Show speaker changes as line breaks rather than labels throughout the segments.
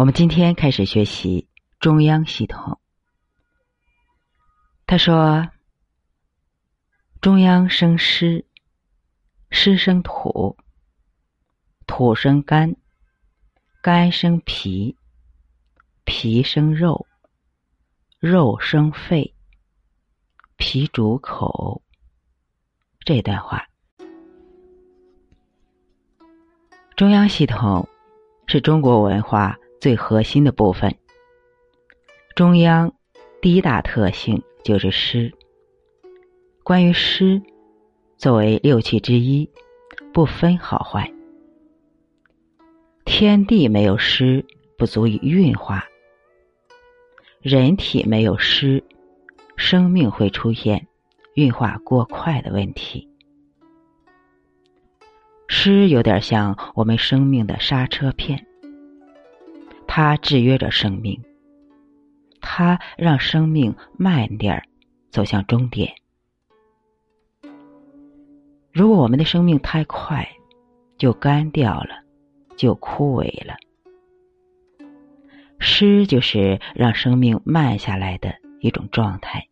我们今天开始学习中央系统。他说：“中央生湿，湿生土，土生肝，肝生脾，脾生肉，肉生肺，脾主口。”这段话，中央系统是中国文化。最核心的部分，中央第一大特性就是湿。关于湿，作为六气之一，不分好坏。天地没有湿，不足以运化；人体没有湿，生命会出现运化过快的问题。湿有点像我们生命的刹车片。它制约着生命，它让生命慢点儿走向终点。如果我们的生命太快，就干掉了，就枯萎了。湿就是让生命慢下来的一种状态，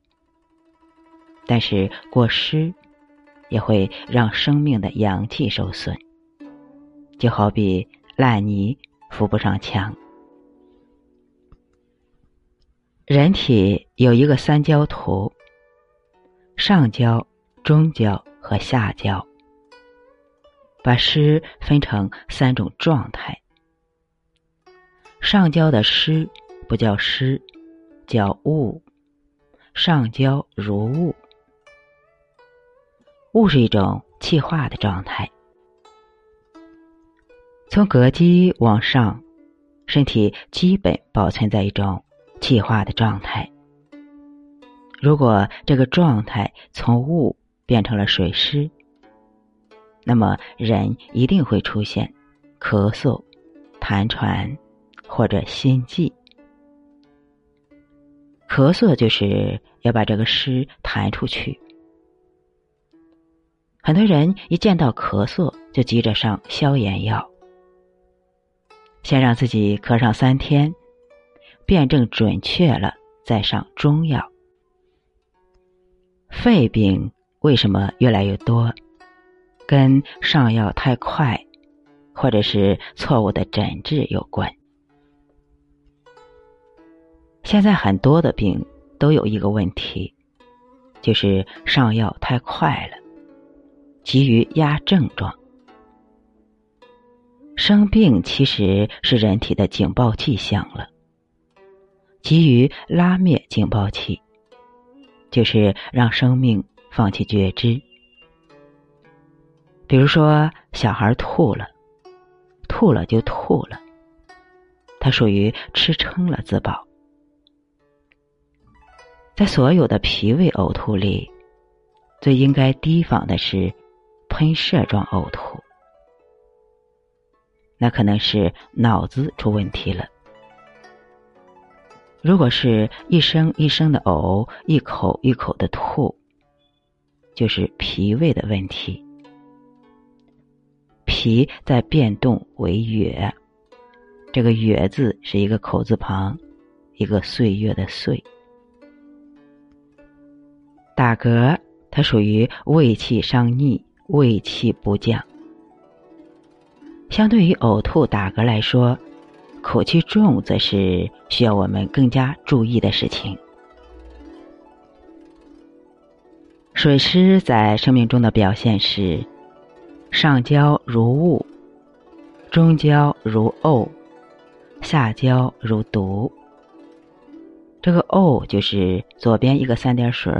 但是过湿也会让生命的阳气受损，就好比烂泥扶不上墙。人体有一个三焦图：上焦、中焦和下焦。把湿分成三种状态。上焦的湿不叫湿，叫雾。上焦如雾，雾是一种气化的状态。从膈肌往上，身体基本保存在一种。气化的状态。如果这个状态从雾变成了水湿，那么人一定会出现咳嗽、痰喘或者心悸。咳嗽就是要把这个湿痰出去。很多人一见到咳嗽就急着上消炎药，先让自己咳上三天。辩证准确了，再上中药。肺病为什么越来越多？跟上药太快，或者是错误的诊治有关。现在很多的病都有一个问题，就是上药太快了，急于压症状。生病其实是人体的警报迹象了。急于拉灭警报器，就是让生命放弃觉知。比如说，小孩吐了，吐了就吐了，它属于吃撑了自保。在所有的脾胃呕吐里，最应该提防的是喷射状呕吐，那可能是脑子出问题了。如果是一声一声的呕，一口一口的吐，就是脾胃的问题。脾在变动为月，这个月字是一个口字旁，一个岁月的岁。打嗝，它属于胃气伤逆，胃气不降。相对于呕吐、打嗝来说。口气重，则是需要我们更加注意的事情。水湿在生命中的表现是：上焦如雾，中焦如沤，下焦如毒。这个沤就是左边一个三点水，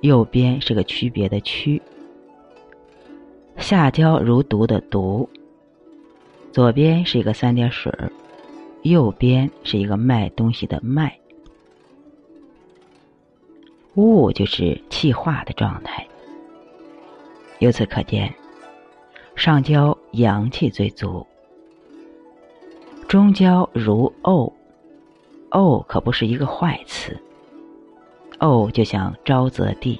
右边是个区别的区。下焦如毒的毒，左边是一个三点水。右边是一个卖东西的卖，物就是气化的状态。由此可见，上焦阳气最足，中焦如沤，沤可不是一个坏词，沤就像沼泽地。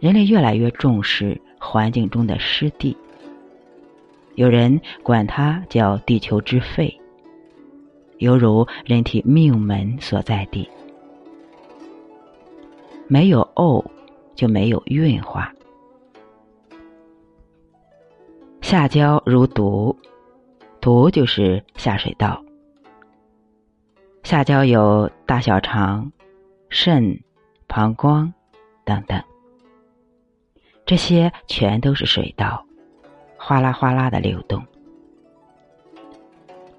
人类越来越重视环境中的湿地。有人管它叫地球之肺，犹如人体命门所在地。没有沤，就没有运化。下焦如毒，毒就是下水道。下焦有大小肠、肾、膀胱等等，这些全都是水道，哗啦哗啦的流动。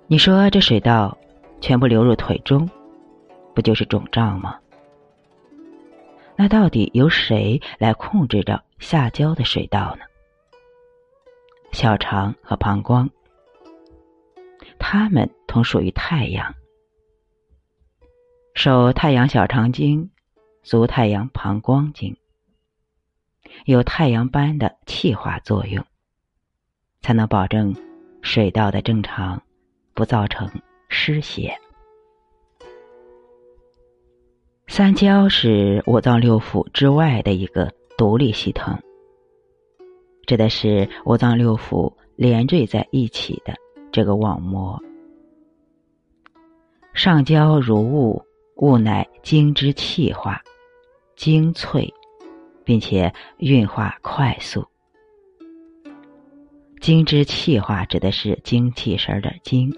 你说这水道全部流入腿中，不就是肿胀吗？那到底由谁来控制着下焦的水道呢？小肠和膀胱，它们同属于太阳，受太阳小肠经，足太阳膀胱经，有太阳般的气化作用，才能保证水道的正常，不造成失血。三焦是五脏六腑之外的一个独立系统，指的是五脏六腑连缀在一起的这个网膜。上焦如雾，雾乃精之气化，精粹，并且运化快速。精之气化指的是精气神的精。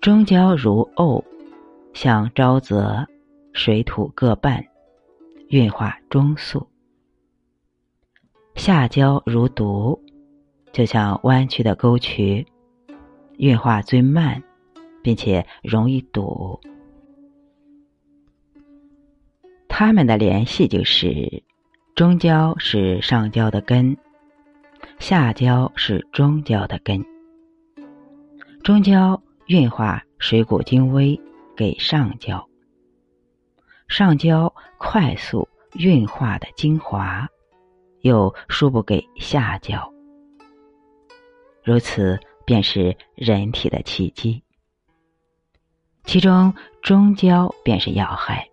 中焦如沤。像沼泽，水土各半，运化中速；下焦如毒，就像弯曲的沟渠，运化最慢，并且容易堵。它们的联系就是：中焦是上焦的根，下焦是中焦的根。中焦运化水谷精微。给上焦，上焦快速运化的精华，又输布给下焦，如此便是人体的气机。其中中焦便是要害，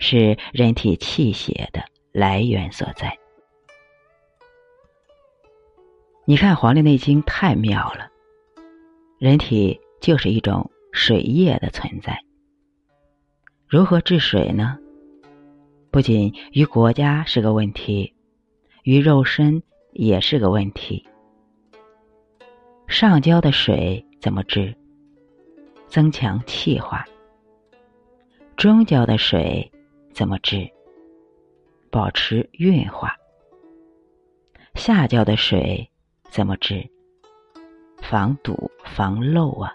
是人体气血的来源所在。你看《黄帝内经》太妙了，人体就是一种。水液的存在，如何治水呢？不仅于国家是个问题，于肉身也是个问题。上焦的水怎么治？增强气化。中焦的水怎么治？保持运化。下焦的水怎么治？防堵防漏啊。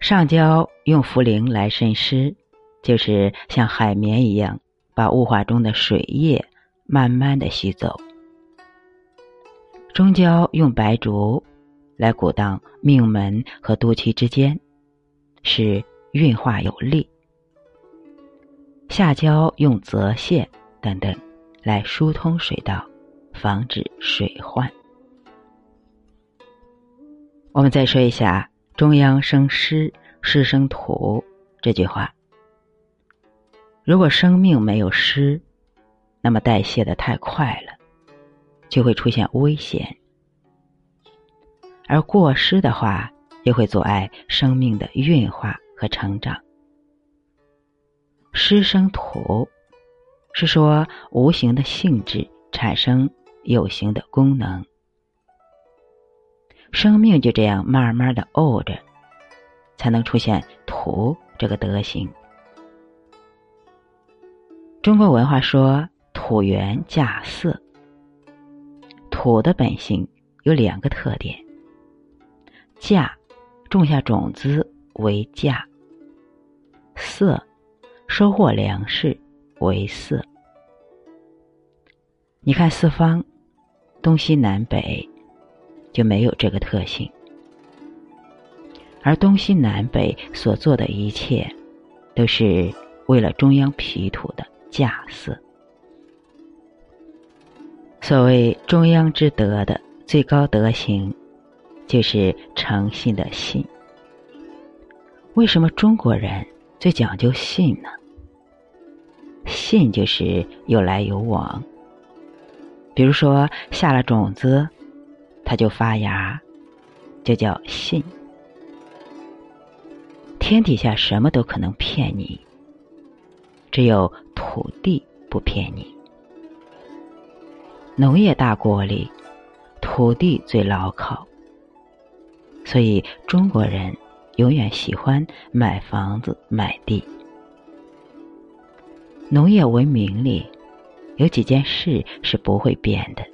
上焦用茯苓来渗湿，就是像海绵一样，把雾化中的水液慢慢的吸走。中焦用白术来鼓荡命门和肚脐之间，使运化有力。下焦用泽泻等等来疏通水道，防止水患。我们再说一下。中央生湿，湿生土。这句话，如果生命没有湿，那么代谢的太快了，就会出现危险；而过湿的话，也会阻碍生命的运化和成长。湿生土，是说无形的性质产生有形的功能。生命就这样慢慢的沤着，才能出现土这个德行。中国文化说土元稼色，土的本性有两个特点：稼，种下种子为稼；色，收获粮食为色。你看四方，东西南北。就没有这个特性，而东西南北所做的一切，都是为了中央皮土的架色。所谓中央之德的最高德行，就是诚信的信。为什么中国人最讲究信呢？信就是有来有往。比如说下了种子。它就发芽，就叫信。天底下什么都可能骗你，只有土地不骗你。农业大国里，土地最牢靠，所以中国人永远喜欢买房子、买地。农业文明里有几件事是不会变的。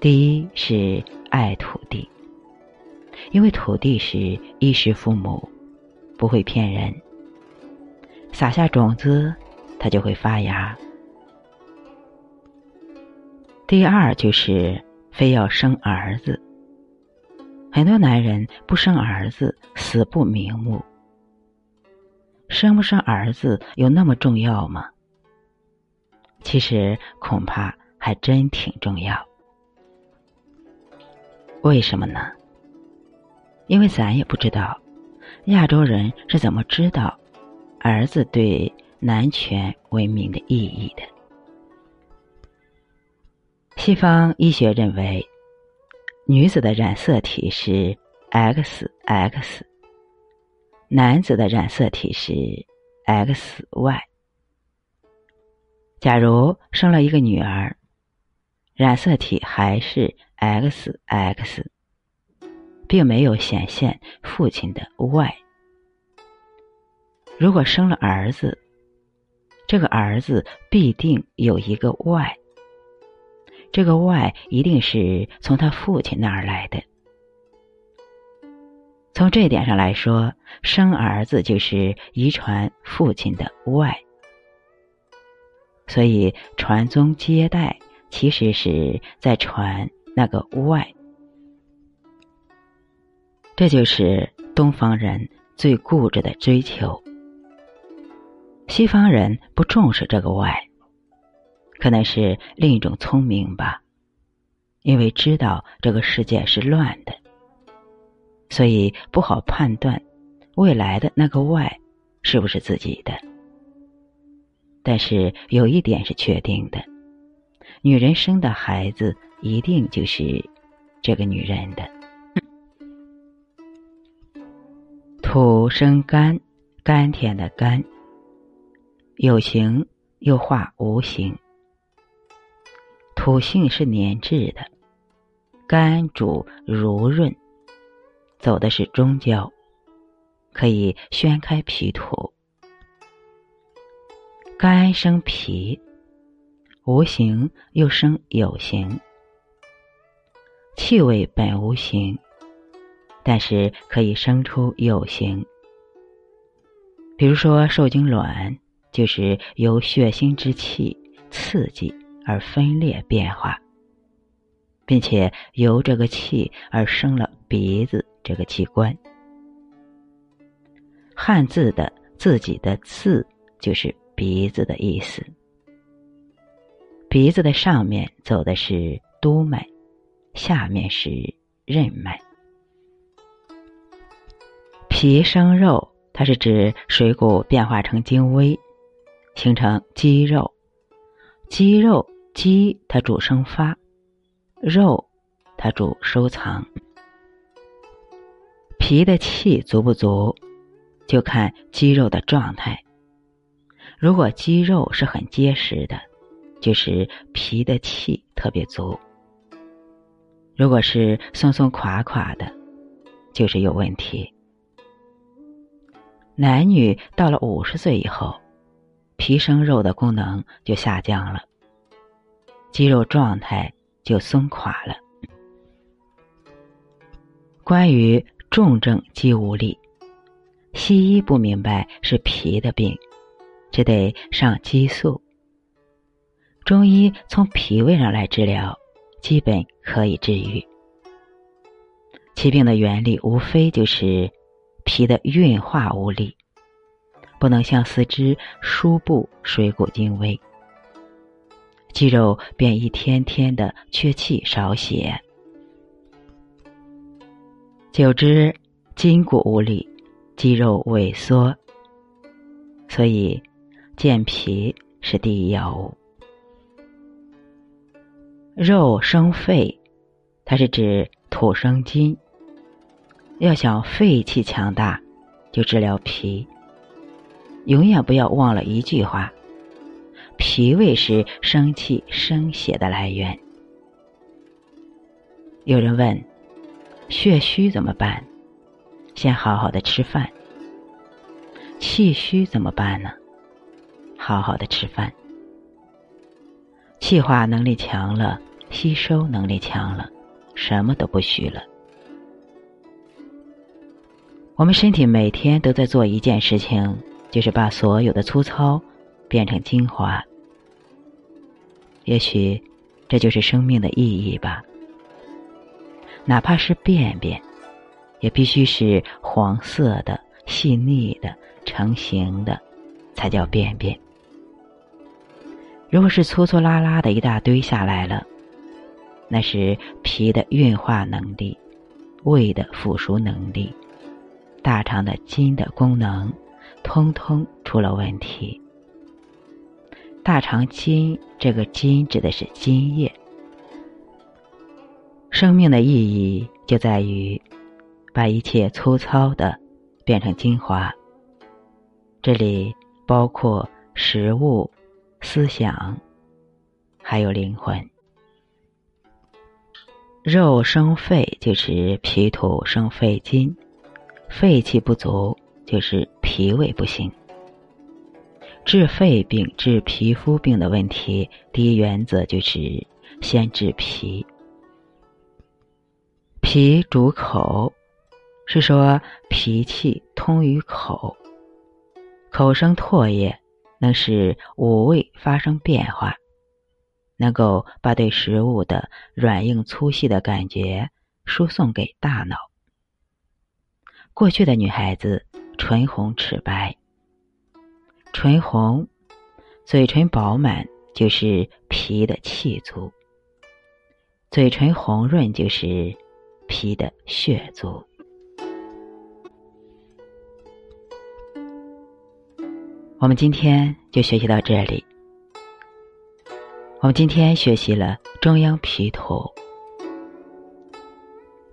第一是爱土地，因为土地是衣食父母，不会骗人。撒下种子，它就会发芽。第二就是非要生儿子，很多男人不生儿子死不瞑目。生不生儿子有那么重要吗？其实恐怕还真挺重要。为什么呢？因为咱也不知道，亚洲人是怎么知道儿子对男权文明的意义的。西方医学认为，女子的染色体是 XX，男子的染色体是 XY。假如生了一个女儿，染色体还是。X X，并没有显现父亲的 Y。如果生了儿子，这个儿子必定有一个 Y，这个 Y 一定是从他父亲那儿来的。从这点上来说，生儿子就是遗传父亲的 Y，所以传宗接代其实是在传。那个 Y，这就是东方人最固执的追求。西方人不重视这个 Y，可能是另一种聪明吧，因为知道这个世界是乱的，所以不好判断未来的那个 Y 是不是自己的。但是有一点是确定的，女人生的孩子。一定就是这个女人的。土生甘，甘甜的甘，有形又化无形。土性是粘滞的，甘主濡润，走的是中焦，可以宣开脾土。肝生脾，无形又生有形。气味本无形，但是可以生出有形。比如说受精卵，就是由血腥之气刺激而分裂变化，并且由这个气而生了鼻子这个器官。汉字的自己的字就是鼻子的意思。鼻子的上面走的是督脉。下面是任脉，皮生肉，它是指水谷变化成精微，形成肌肉。肌肉，肌它主生发，肉它主收藏。皮的气足不足，就看肌肉的状态。如果肌肉是很结实的，就是脾的气特别足。如果是松松垮垮的，就是有问题。男女到了五十岁以后，皮生肉的功能就下降了，肌肉状态就松垮了。关于重症肌无力，西医不明白是脾的病，只得上激素。中医从脾胃上来治疗。基本可以治愈。其病的原理无非就是脾的运化无力，不能向四肢输布水谷精微，肌肉便一天天的缺气少血，久之筋骨无力，肌肉萎缩，所以健脾是第一要务。肉生肺，它是指土生金，要想肺气强大，就治疗脾。永远不要忘了一句话：脾胃是生气生血的来源。有人问：血虚怎么办？先好好的吃饭。气虚怎么办呢？好好的吃饭。气化能力强了，吸收能力强了，什么都不虚了。我们身体每天都在做一件事情，就是把所有的粗糙变成精华。也许这就是生命的意义吧。哪怕是便便，也必须是黄色的、细腻的、成型的，才叫便便。如果是粗粗拉拉的一大堆下来了，那是脾的运化能力、胃的腐熟能力、大肠的津的功能，通通出了问题。大肠津这个津指的是津液。生命的意义就在于把一切粗糙的变成精华。这里包括食物、思想，还有灵魂。肉生肺就是脾土生肺金，肺气不足就是脾胃不行。治肺病、治皮肤病的问题，第一原则就是先治脾。脾主口，是说脾气通于口，口生唾液，能使五味发生变化，能够把对食物的软硬粗细的感觉输送给大脑。过去的女孩子唇红齿白，唇红，嘴唇饱满，就是脾的气足；嘴唇红润，就是。脾的血足。我们今天就学习到这里。我们今天学习了中央脾土，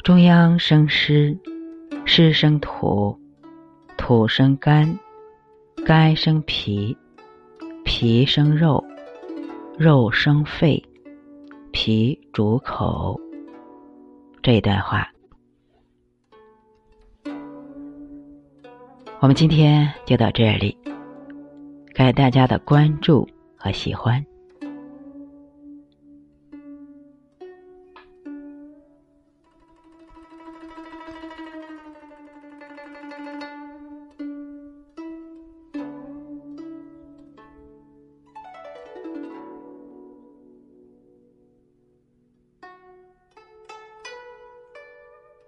中央生湿，湿生土，土生肝，肝生脾，脾生肉，肉生肺，脾主口。这一段话，我们今天就到这里。感谢大家的关注和喜欢。